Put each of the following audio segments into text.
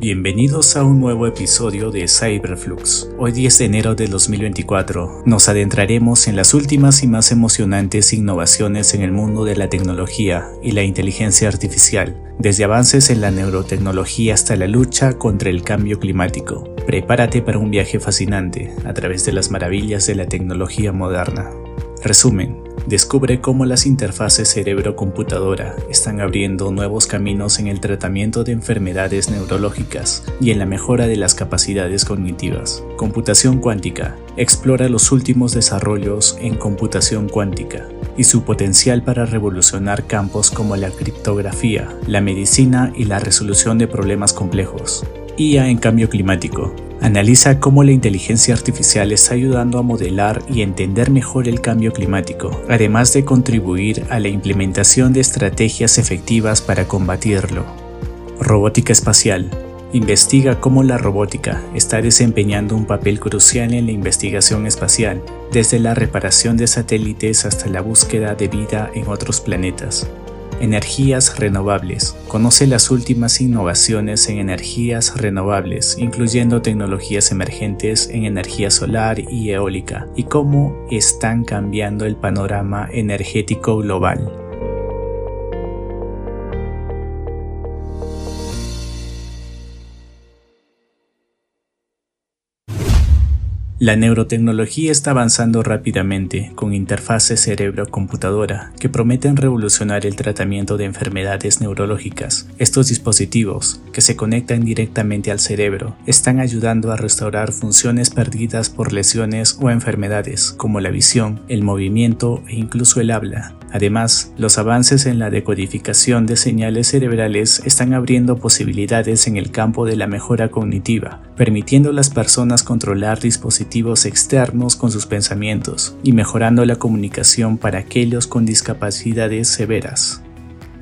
Bienvenidos a un nuevo episodio de Cyberflux. Hoy 10 de enero de 2024 nos adentraremos en las últimas y más emocionantes innovaciones en el mundo de la tecnología y la inteligencia artificial, desde avances en la neurotecnología hasta la lucha contra el cambio climático. Prepárate para un viaje fascinante a través de las maravillas de la tecnología moderna. Resumen, descubre cómo las interfaces cerebro-computadora están abriendo nuevos caminos en el tratamiento de enfermedades neurológicas y en la mejora de las capacidades cognitivas. Computación cuántica explora los últimos desarrollos en computación cuántica y su potencial para revolucionar campos como la criptografía, la medicina y la resolución de problemas complejos. IA en cambio climático Analiza cómo la inteligencia artificial está ayudando a modelar y entender mejor el cambio climático, además de contribuir a la implementación de estrategias efectivas para combatirlo. Robótica espacial. Investiga cómo la robótica está desempeñando un papel crucial en la investigación espacial, desde la reparación de satélites hasta la búsqueda de vida en otros planetas. Energías renovables. Conoce las últimas innovaciones en energías renovables, incluyendo tecnologías emergentes en energía solar y eólica, y cómo están cambiando el panorama energético global. La neurotecnología está avanzando rápidamente con interfaces cerebro-computadora que prometen revolucionar el tratamiento de enfermedades neurológicas. Estos dispositivos, que se conectan directamente al cerebro, están ayudando a restaurar funciones perdidas por lesiones o enfermedades como la visión, el movimiento e incluso el habla. Además, los avances en la decodificación de señales cerebrales están abriendo posibilidades en el campo de la mejora cognitiva, permitiendo a las personas controlar dispositivos externos con sus pensamientos y mejorando la comunicación para aquellos con discapacidades severas.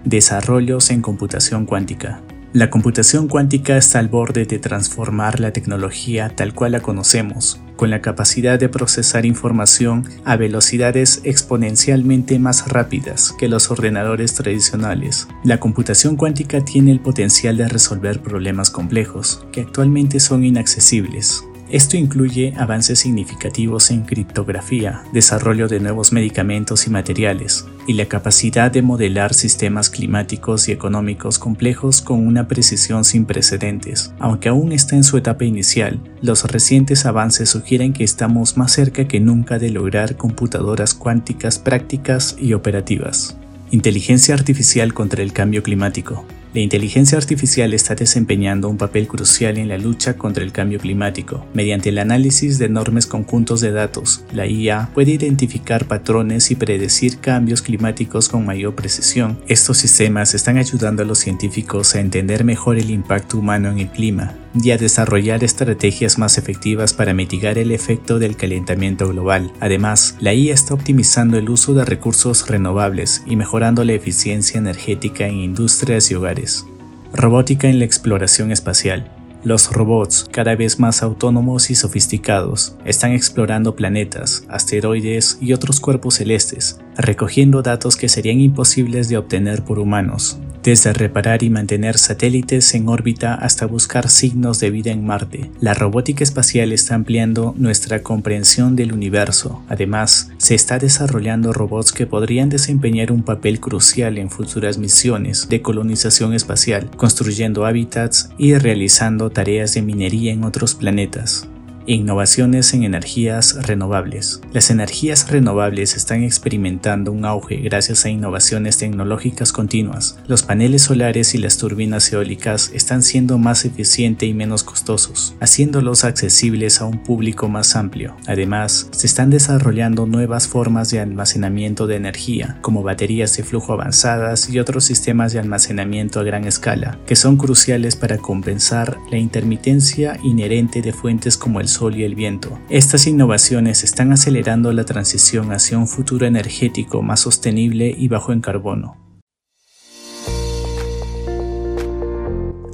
Desarrollos en computación cuántica. La computación cuántica está al borde de transformar la tecnología tal cual la conocemos, con la capacidad de procesar información a velocidades exponencialmente más rápidas que los ordenadores tradicionales. La computación cuántica tiene el potencial de resolver problemas complejos que actualmente son inaccesibles. Esto incluye avances significativos en criptografía, desarrollo de nuevos medicamentos y materiales, y la capacidad de modelar sistemas climáticos y económicos complejos con una precisión sin precedentes. Aunque aún está en su etapa inicial, los recientes avances sugieren que estamos más cerca que nunca de lograr computadoras cuánticas prácticas y operativas. Inteligencia artificial contra el cambio climático. La inteligencia artificial está desempeñando un papel crucial en la lucha contra el cambio climático. Mediante el análisis de enormes conjuntos de datos, la IA puede identificar patrones y predecir cambios climáticos con mayor precisión. Estos sistemas están ayudando a los científicos a entender mejor el impacto humano en el clima y a desarrollar estrategias más efectivas para mitigar el efecto del calentamiento global. Además, la IA está optimizando el uso de recursos renovables y mejorando la eficiencia energética en industrias y hogares Robótica en la exploración espacial. Los robots, cada vez más autónomos y sofisticados, están explorando planetas, asteroides y otros cuerpos celestes, recogiendo datos que serían imposibles de obtener por humanos, desde reparar y mantener satélites en órbita hasta buscar signos de vida en Marte. La robótica espacial está ampliando nuestra comprensión del universo. Además, se está desarrollando robots que podrían desempeñar un papel crucial en futuras misiones de colonización espacial, construyendo hábitats y realizando tareas de minería en otros planetas. Innovaciones en energías renovables. Las energías renovables están experimentando un auge gracias a innovaciones tecnológicas continuas. Los paneles solares y las turbinas eólicas están siendo más eficientes y menos costosos, haciéndolos accesibles a un público más amplio. Además, se están desarrollando nuevas formas de almacenamiento de energía, como baterías de flujo avanzadas y otros sistemas de almacenamiento a gran escala, que son cruciales para compensar la intermitencia inherente de fuentes como el sol y el viento. Estas innovaciones están acelerando la transición hacia un futuro energético más sostenible y bajo en carbono.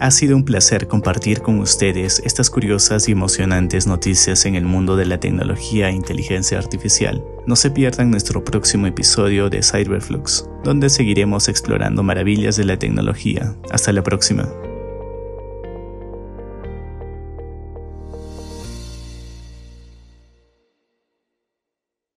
Ha sido un placer compartir con ustedes estas curiosas y emocionantes noticias en el mundo de la tecnología e inteligencia artificial. No se pierdan nuestro próximo episodio de Cyberflux, donde seguiremos explorando maravillas de la tecnología. Hasta la próxima.